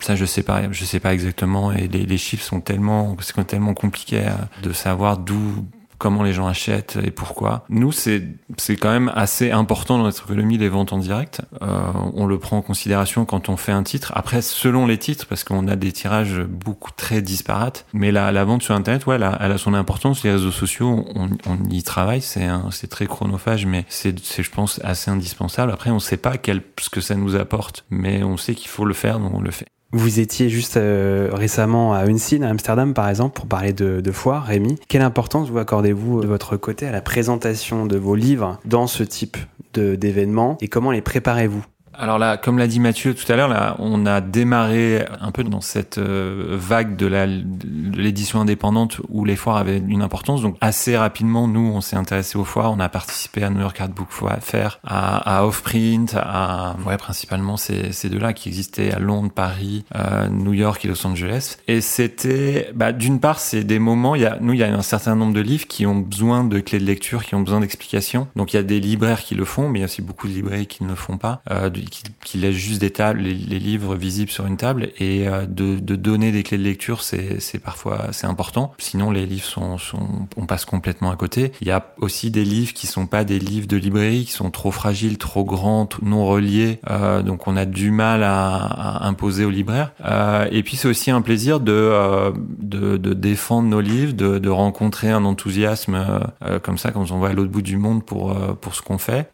ça je sais pas, je sais pas exactement. Et les, les chiffres sont tellement, sont tellement compliqués de savoir d'où comment les gens achètent et pourquoi. Nous, c'est c'est quand même assez important dans notre économie les ventes en direct. Euh, on le prend en considération quand on fait un titre. Après, selon les titres, parce qu'on a des tirages beaucoup très disparates, mais la, la vente sur Internet, ouais, elle elle a son importance. Les réseaux sociaux, on, on y travaille, c'est c'est très chronophage, mais c'est je pense assez indispensable. Après, on ne sait pas quel ce que ça nous apporte, mais on sait qu'il faut le faire, donc on le fait. Vous étiez juste euh, récemment à Unseen, à Amsterdam par exemple, pour parler de, de foire, Rémi. Quelle importance vous accordez-vous de votre côté à la présentation de vos livres dans ce type d'événements et comment les préparez-vous? Alors là, comme l'a dit Mathieu tout à l'heure, là, on a démarré un peu dans cette euh, vague de l'édition indépendante où les foires avaient une importance. Donc assez rapidement, nous, on s'est intéressé aux foires. On a participé à New York Art Book Fair, à, à Offprint, à ouais, principalement ces, ces deux-là qui existaient à Londres, Paris, euh, New York et Los Angeles. Et c'était, bah, d'une part, c'est des moments. Y a, nous, il y a un certain nombre de livres qui ont besoin de clés de lecture, qui ont besoin d'explications. Donc il y a des libraires qui le font, mais il y a aussi beaucoup de librairies qui ne le font pas. Euh, qui, qui laisse juste des tables, les, livres visibles sur une table et euh, de, de, donner des clés de lecture, c'est, parfois c'est important. Sinon, les livres sont, sont, on passe complètement à côté. Il y a aussi des livres qui sont pas des livres de librairie, qui sont trop fragiles, trop grands, non reliés, euh, donc on a du mal à, à imposer aux libraires. Euh, et puis c'est aussi un plaisir de, euh, de, de défendre nos livres, de, de rencontrer un enthousiasme euh, comme ça quand on va à l'autre bout du monde pour pour ce qu'on fait.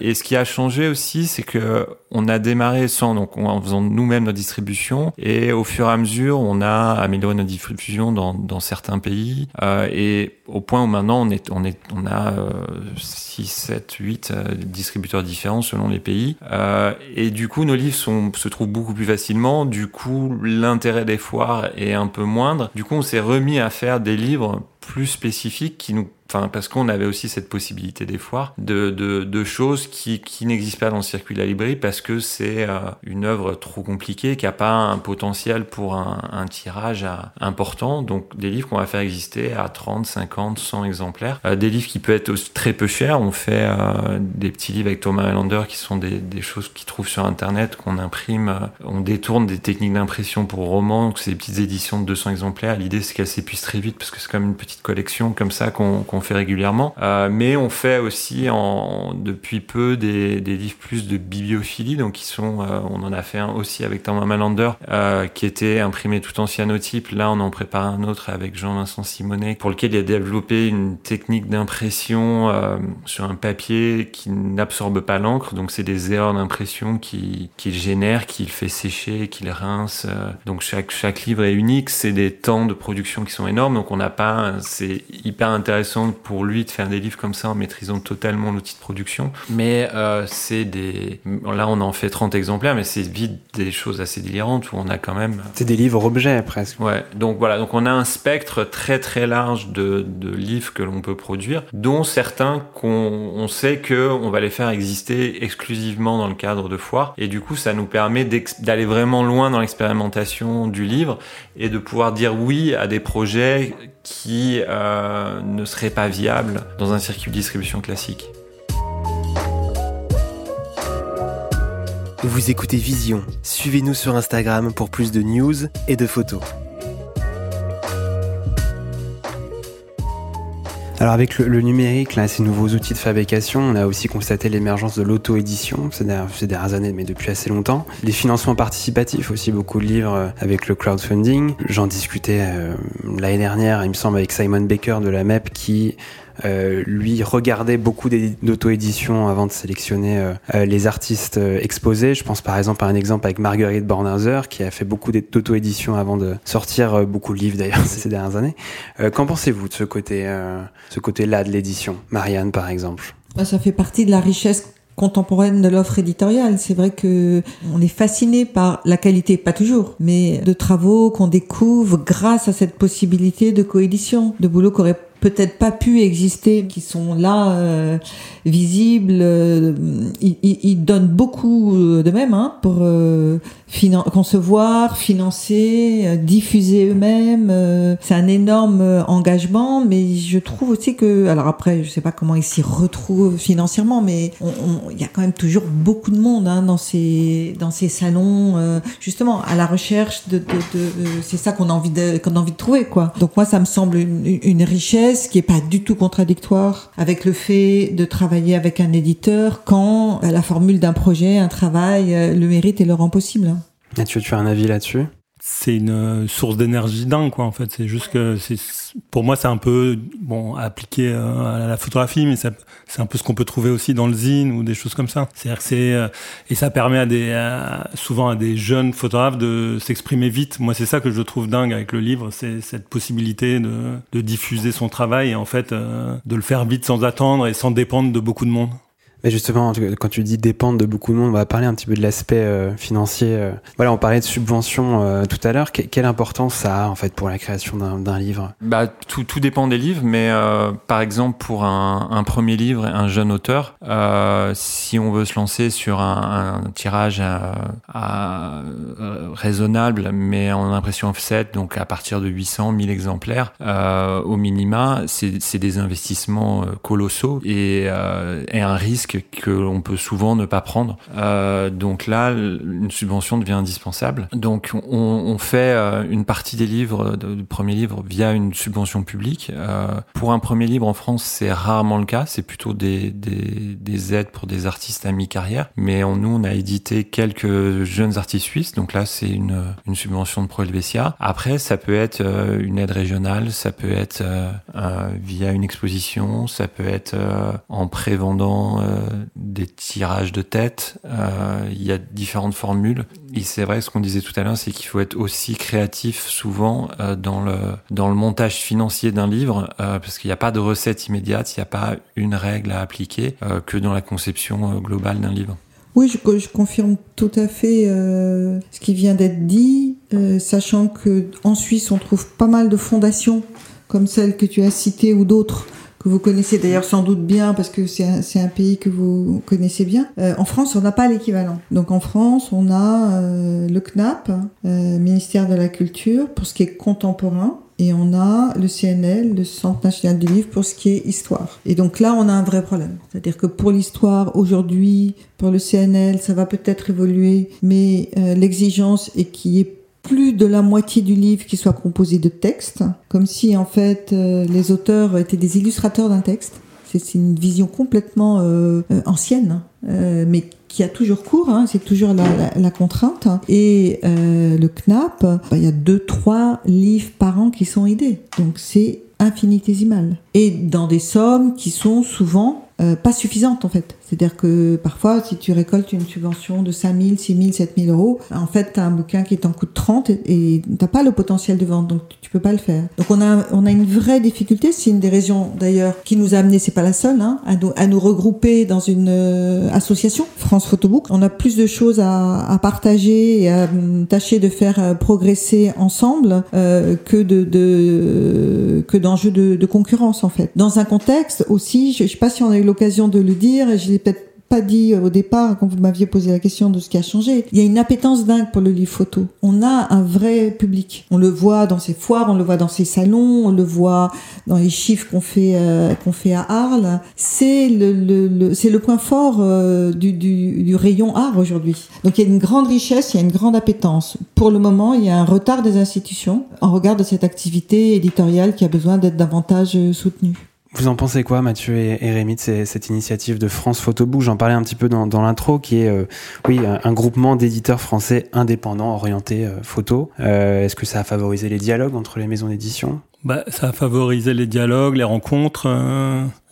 et ce qui a changé aussi, c'est que on a démarré sans, donc en faisant nous-mêmes notre distribution, et au fur et à mesure, on a amélioré notre diffusion dans, dans certains pays, euh, et au point où maintenant on est, on est, on a euh, 6, 7, 8 distributeurs différents selon les pays, euh, et du coup nos livres sont, se trouvent beaucoup plus facilement. Du coup, l'intérêt des foires est un peu moindre. Du coup, on s'est remis à faire des livres plus spécifiques qui nous Enfin, parce qu'on avait aussi cette possibilité des foires de, de, de choses qui, qui n'existent pas dans le circuit de la librairie parce que c'est euh, une œuvre trop compliquée qui n'a pas un potentiel pour un, un tirage à, important. Donc des livres qu'on va faire exister à 30, 50, 100 exemplaires. Euh, des livres qui peuvent être très peu chers. On fait euh, des petits livres avec Thomas Highlander qui sont des, des choses qu'ils trouvent sur Internet, qu'on imprime. Euh, on détourne des techniques d'impression pour romans. Donc c'est des petites éditions de 200 exemplaires. L'idée c'est qu'elles s'épuisent très vite parce que c'est comme une petite collection comme ça qu'on qu fait régulièrement. Mais on fait aussi depuis peu des, des, livres plus de bibliophilie, donc qui sont, on en a fait un aussi avec Thomas Malander, qui était imprimé tout en cyanotype. Là, on en prépare un autre avec Jean-Vincent Simonet, pour lequel il a développé une technique d'impression euh, sur un papier qui n'absorbe pas l'encre. Donc, c'est des erreurs d'impression qui, qui génère, qu'il fait sécher, qu'il rince. Euh. donc, chaque, chaque livre est unique. C'est des temps de production qui sont énormes. Donc, on n'a pas, c'est hyper intéressant pour lui de faire des livres comme ça en maîtrisant totalement l'outil de production. Mais euh, c'est des... Là, on en fait 30 exemplaires, mais c'est vite des choses assez délirantes où on a quand même... C'est des livres objets presque. Ouais, donc voilà, donc on a un spectre très très large de, de livres que l'on peut produire, dont certains qu'on on sait que on va les faire exister exclusivement dans le cadre de foires, et du coup ça nous permet d'aller vraiment loin dans l'expérimentation du livre et de pouvoir dire oui à des projets qui euh, ne serait pas viable dans un circuit de distribution classique. Vous écoutez Vision. Suivez-nous sur Instagram pour plus de news et de photos. Alors avec le, le, numérique, là, ces nouveaux outils de fabrication, on a aussi constaté l'émergence de l'auto-édition ces ces dernières années, mais depuis assez longtemps. Les financements participatifs, aussi beaucoup de livres avec le crowdfunding. J'en discutais euh, l'année dernière, il me semble, avec Simon Baker de la MEP qui euh, lui regardait beaucoup d'auto-édition avant de sélectionner euh, euh, les artistes euh, exposés. Je pense par exemple à un exemple avec Marguerite Bornhauser qui a fait beaucoup d'auto-édition avant de sortir beaucoup de livres d'ailleurs ces dernières années. Qu'en pensez-vous de ce côté, côté-là de l'édition, Marianne par exemple bah, Ça fait partie de la richesse contemporaine de l'offre éditoriale. C'est vrai que on est fasciné par la qualité, pas toujours, mais de travaux qu'on découvre grâce à cette possibilité de coédition, de boulot qu'aurait peut-être pas pu exister, qui sont là, euh, visibles. Euh, ils, ils, donnent beaucoup euh, de même hein, pour euh, finan concevoir, financer, euh, diffuser eux-mêmes. Euh, c'est un énorme engagement, mais je trouve aussi que, alors après, je sais pas comment ils s'y retrouvent financièrement, mais il y a quand même toujours beaucoup de monde hein, dans ces dans ces salons, justement à la recherche de, de, de c'est ça qu'on a envie de qu'on a envie de trouver quoi. Donc moi, ça me semble une, une richesse thèse qui est pas du tout contradictoire avec le fait de travailler avec un éditeur quand la formule d'un projet, un travail, euh, le mérite et le rend possible. Et tu, tu as un avis là-dessus? C'est une euh, source d'énergie dingue quoi en fait. C'est juste que c'est pour moi c'est un peu bon appliqué euh, à la photographie mais c'est un peu ce qu'on peut trouver aussi dans le zine ou des choses comme ça. C'est c'est euh, et ça permet à des souvent à des jeunes photographes de s'exprimer vite. Moi c'est ça que je trouve dingue avec le livre c'est cette possibilité de, de diffuser son travail et en fait de le faire vite sans attendre et sans dépendre de beaucoup de monde mais justement, quand tu dis dépendre de beaucoup de monde, on va parler un petit peu de l'aspect euh, financier. Euh. Voilà, on parlait de subventions euh, tout à l'heure. quelle importance ça a en fait pour la création d'un livre? Bah tout, tout dépend des livres, mais par exemple pour un, un, premier livre, un jeune auteur, si on veut se lancer sur un, tirage raisonnable, mais en impression offset, donc à partir de 800, 1000 exemplaires au minima, c'est des investissements colossaux et, et un risque que l'on peut souvent ne pas prendre. Euh, donc là, une subvention devient indispensable. Donc on, fait euh, une partie des livres, du premier livre, via une subvention publique. Euh, pour un premier livre en France, c'est rarement le cas. C'est plutôt des, des, des, aides pour des artistes à mi-carrière. Mais on, nous, on a édité quelques jeunes artistes suisses. Donc là, c'est une, subvention de Pro Helvetia. Après, ça peut être une aide régionale, ça peut être via une exposition, ça peut être en prévendant des tirages de tête. Euh, il y a différentes formules. Et c'est vrai, ce qu'on disait tout à l'heure, c'est qu'il faut être aussi créatif souvent euh, dans le dans le montage financier d'un livre, euh, parce qu'il n'y a pas de recette immédiate, il n'y a pas une règle à appliquer que dans la conception globale d'un livre. Oui, je, confirme tout à fait ce qui vient d'être dit, sachant que en Suisse on trouve pas mal de fondations comme celle que tu as citée ou d'autres que vous connaissez d'ailleurs sans doute bien parce que c'est un, un, pays que vous connaissez bien. Euh, en France, on n'a pas l'équivalent. Donc en France, on a euh, le CNAP, euh, ministère de la Culture, pour ce qui est contemporain. Et on a le CNL, le Centre national du livre, pour ce qui est histoire. Et donc là, on a un vrai problème. C'est-à-dire que pour l'histoire, aujourd'hui, pour le CNL, ça va peut-être évoluer, mais euh, l'exigence est qu'il y ait plus de la moitié du livre qui soit composé de textes, comme si en fait euh, les auteurs étaient des illustrateurs d'un texte. C'est une vision complètement euh, euh, ancienne, mais qui a toujours cours, hein, c'est toujours la, contrainte. Et le CNAP, bah, il y a deux, trois livres par an qui sont aidés. Donc c'est infinitésimal. Et dans des sommes qui sont souvent pas suffisantes en fait. C'est-à-dire que parfois, si tu récoltes une subvention de 5 000, 6 000, 7 000 euros, en fait, tu as un bouquin qui est en coût de 30 et tu n'as pas le potentiel de vente, donc tu peux pas le faire. Donc on a, on a une vraie difficulté. C'est une des raisons d'ailleurs qui nous a amené, c'est pas la seule, hein, à, nous, à nous regrouper dans une euh, association, France Photobook. On a plus de choses à, à partager et à hum, tâcher de faire euh, progresser ensemble euh, que de, de que d'enjeux de, de concurrence en fait. Dans un contexte aussi, je, je sais pas si on a eu l'occasion de le dire, je l'ai peut-être pas dit au départ quand vous m'aviez posé la question de ce qui a changé. Il y a une appétence dingue pour le livre photo. On a un vrai public. On le voit dans ses foires, on le voit dans ses salons, on le voit dans les chiffres qu'on fait euh, qu'on fait à Arles. C'est le, le, c'est le point fort euh, du, du, du, rayon art aujourd'hui. Donc il y a une grande richesse, il y a une grande appétence. Pour le moment, il y a un retard des institutions en regard de cette activité éditoriale qui a besoin d'être davantage soutenue. Vous en pensez quoi, Mathieu et, Rémi, de cette initiative de France Photobook J'en parlais un petit peu dans, l'intro, qui est euh, oui un, groupement d'éditeurs français indépendants orientés euh, photo. Euh, Est-ce que ça a favorisé les dialogues entre les maisons d'édition? Bah, ça a favorisé les dialogues, les rencontres.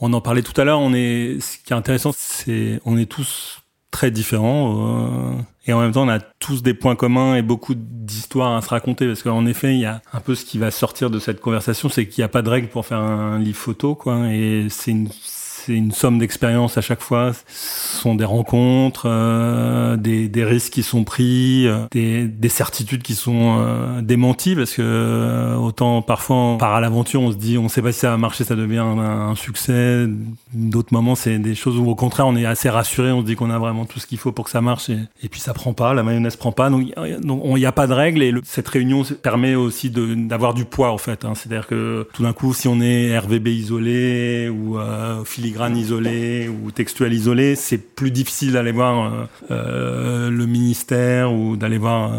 On en parlait tout à l'heure. On est, ce qui est intéressant, c'est on est tous très différents. Et en même temps, on a tous des points communs et beaucoup d'histoires à se raconter. Parce qu'en effet, il y a un peu ce qui va sortir de cette conversation, c'est qu'il n'y a pas de règle pour faire un livre photo, quoi. Et c'est une, c'est une somme d'expériences à chaque fois. Ce sont des rencontres, euh, des, risques qui sont pris, euh, des, des, certitudes qui sont euh, démenties parce que autant parfois on part à l'aventure, on se dit on sait pas si ça va marcher, ça devient un, succès. D'autres moments c'est des choses où au contraire on est assez rassuré, on se dit qu'on a vraiment tout ce qu'il faut pour que ça marche et, puis ça prend pas, la mayonnaise prend pas. Donc il n'y a pas de règle et cette réunion permet aussi d'avoir du poids en fait. Hein. C'est-à-dire que tout d'un coup si on est RVB isolé ou euh, filigrane isolée ou textuelle isolée, c'est plus difficile d'aller voir le ministère ou d'aller voir,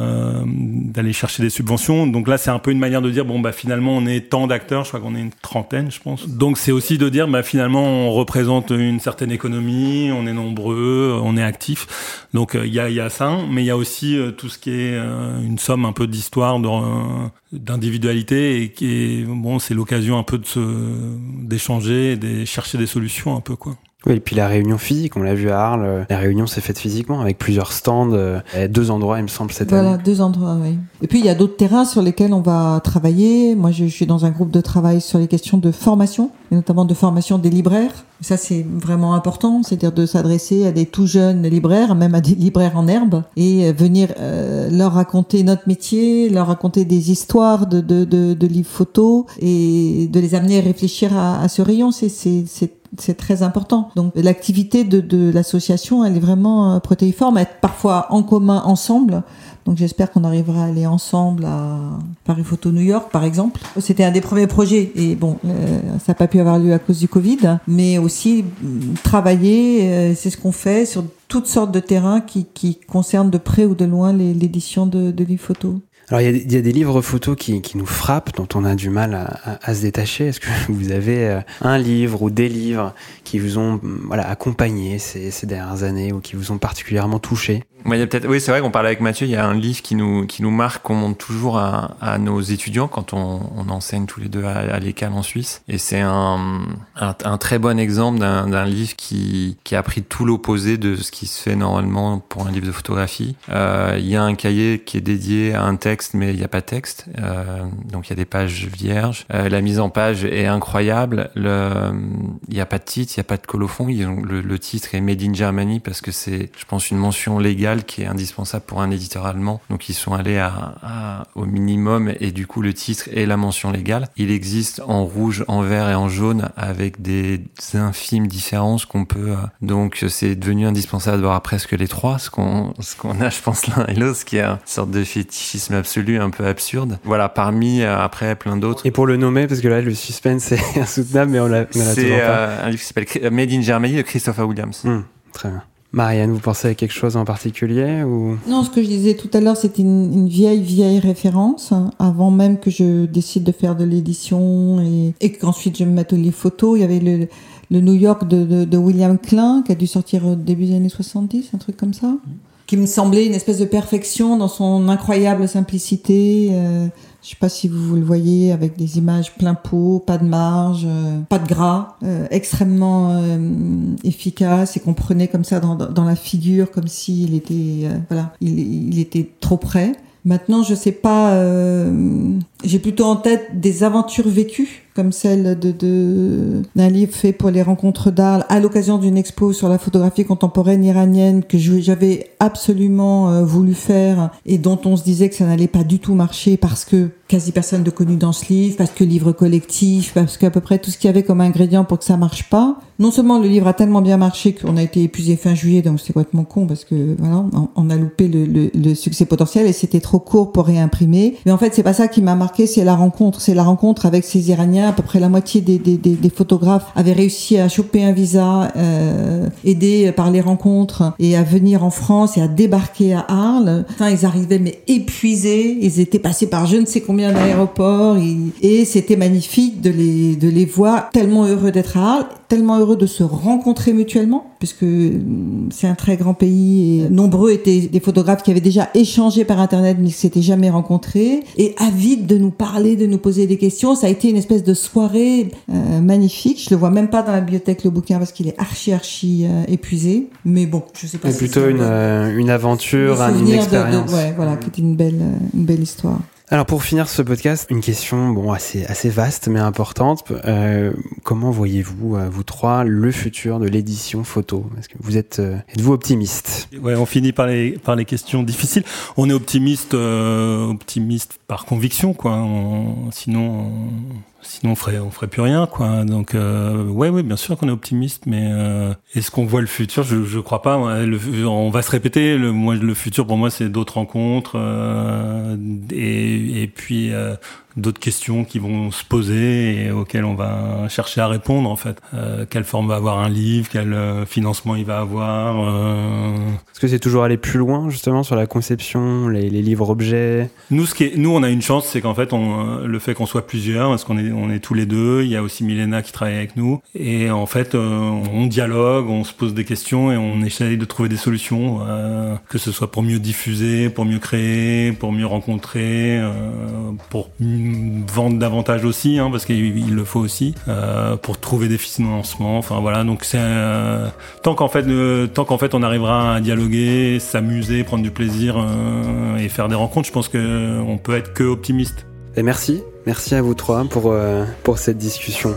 d'aller chercher des subventions. Donc là, c'est un peu une manière de dire bon bah finalement on est tant d'acteurs, je crois qu'on est une trentaine, je pense. Donc c'est aussi de dire bah finalement on représente une certaine économie, on est nombreux, on est actifs. Donc il y a, y, a, ça, mais il y a aussi tout ce qui est une somme un peu d'histoire, d'individualité et qui bon, c'est l'occasion un peu de se d'échanger, de chercher des solutions un peu quoi. Oui, et puis la réunion physique, on l'a vu à Arles, la réunion s'est faite physiquement avec plusieurs stands, euh, deux endroits, il me semble, cette année. Voilà, deux endroits, oui. Et puis il y a d'autres terrains sur lesquels on va travailler. Moi, je, suis dans un groupe de travail sur les questions de formation, et notamment de formation des libraires. Ça, c'est vraiment important, c'est-à-dire de s'adresser à des tout jeunes libraires, même à des libraires en herbe, et euh, venir euh, leur raconter notre métier, leur raconter des histoires de, de, de, de livres photos, et de les amener à réfléchir à, à ce rayon. C'est c'est très important. Donc l'activité de, de l'association, elle est vraiment euh, protéiforme, être parfois en commun ensemble. Donc j'espère qu'on arrivera à aller ensemble à Paris Photo New York, par exemple. C'était un des premiers projets et bon, euh, ça n'a pas pu avoir lieu à cause du Covid, mais aussi mm, travailler, euh, c'est ce qu'on fait sur toutes sortes de terrains qui, qui concernent de près ou de loin l'édition de, de livres photos. Alors il y, a des livres photos qui, nous frappent, dont on a du mal à, se détacher. Est-ce que vous avez euh, un livre ou des livres qui vous ont voilà, accompagné ces, dernières années ou qui vous ont particulièrement touché? Oui, c'est vrai qu'on parlait avec Mathieu. Il y a un livre qui nous qui nous marque, qu'on montre toujours à, nos étudiants quand on, enseigne tous les deux à, l'école en Suisse. Et c'est un, un, un très bon exemple d'un livre qui qui a pris tout l'opposé de ce qui se fait normalement pour un livre de photographie. Euh, il y a un cahier qui est dédié à un texte, mais il n'y a pas de texte. Euh, donc il y a des pages vierges. Euh, la mise en page est incroyable. Le, il n'y a pas de titre, il n'y a pas de colophon. Le, titre est Made in Germany parce que c'est, je pense, une mention légale qui est indispensable pour un éditeur allemand. Donc ils sont allés au minimum et du coup le titre et la mention légale. Il existe en rouge, en vert et en jaune avec des infimes différences qu'on peut. Euh, donc c'est devenu indispensable d'avoir presque les trois, ce qu'on ce a, je pense l'un et l'autre, ce qui est une sorte de fétichisme absolu, un peu absurde. Voilà, parmi euh, après plein d'autres. Et pour le nommer, parce que là le suspense est insoutenable, mais on l'a toujours pas. C'est euh, un livre qui s'appelle Made in Germany de Christopher Williams. Hmm, très bien. Marianne, vous pensez à quelque chose en particulier ou? Non, ce que je disais tout à l'heure, c'était une, vieille, vieille référence. Avant même que je décide de faire de l'édition et, et qu'ensuite je me mette les photos, il y avait le, le New York de, de, William Klein qui a dû sortir au début des années 70, un truc comme ça, qui me semblait une espèce de perfection dans son incroyable simplicité. Euh, je sais pas si vous le voyez avec des images plein pot, pas de marge, euh, pas de gras, euh, extrêmement euh, efficace et qu'on prenait comme ça dans, dans la figure comme s'il était voilà, il, il, était trop près. Maintenant, je sais pas. J'ai plutôt en tête des aventures vécues comme celle de, de d'un livre fait pour les rencontres d'Arles à l'occasion d'une expo sur la photographie contemporaine iranienne que j'avais absolument euh, voulu faire et dont on se disait que ça n'allait pas du tout marcher parce que quasi personne ne connu dans ce livre, parce que livre collectif, parce qu'à peu près tout ce qu'il y avait comme ingrédient pour que ça marche pas. Non seulement le livre a tellement bien marché qu'on a été épuisé fin juillet, donc c'est complètement con parce que voilà, on, a loupé le, le, le succès potentiel et c'était trop court pour réimprimer. Mais en fait, c'est pas ça qui m'a marqué, c'est la rencontre, c'est la rencontre avec ces Iraniens. À peu près la moitié des, photographes avaient réussi à choper un visa, euh, aidés par les rencontres et à venir en France et à débarquer à Arles. Ils arrivaient mais épuisés, ils étaient passés par je ne sais combien d'aéroports. Et, c'était magnifique de les, de les voir tellement heureux d'être à Arles, tellement heureux de se rencontrer mutuellement puisque c'est un très grand pays et nombreux étaient des photographes qui avaient déjà échangé par internet mais qui s'étaient jamais rencontrés. Et avides de nous parler, de nous poser des questions. Ça a été une espèce de soirée euh, magnifique. Je le vois même pas dans la bibliothèque le bouquin parce qu'il est archi archi euh, épuisé. Mais bon, je sais pas. C'est plutôt une, euh, une aventure, une expérience. ouais, voilà, qui était une belle une belle histoire. Alors pour finir ce podcast, une question bon assez assez vaste mais importante. Euh, comment voyez-vous euh, vous trois le futur de l'édition photo? Est-ce que vous êtes euh, êtes-vous optimiste? Ouais, on finit par les par les questions difficiles. On est optimiste optimiste par conviction quoi. sinon sinon on ferait on ferait plus rien quoi. Donc euh, ouais ouais bien sûr qu'on est optimiste mais euh, est-ce qu'on voit le futur? Je je crois pas. On va se répéter. Le moi le futur pour moi c'est d'autres rencontres euh, et et puis euh, d'autres questions qui vont se poser et auxquelles on va chercher à répondre en fait. Euh, quelle forme va avoir un livre, quel euh, financement il va avoir. Euh... Est-ce que c'est toujours aller plus loin justement sur la conception, les, les livres objets? Nous, ce qui est, nous, on a une chance, c'est qu'en fait, on, le fait qu'on soit plusieurs, parce qu'on est, on est tous les deux. Il y a aussi Milena qui travaille avec nous, et en fait, euh, on dialogue, on se pose des questions et on essaye de trouver des solutions, euh, que ce soit pour mieux diffuser, pour mieux créer, pour mieux rencontrer, pour vendre davantage aussi, hein, parce qu'il le faut aussi, euh, pour trouver des financements. Enfin voilà, donc euh, tant qu'en fait, euh, tant qu'en fait on arrivera à dialoguer, s'amuser, prendre du plaisir et faire des rencontres, je pense que on peut être que optimiste. Et merci, merci à vous trois pour cette discussion.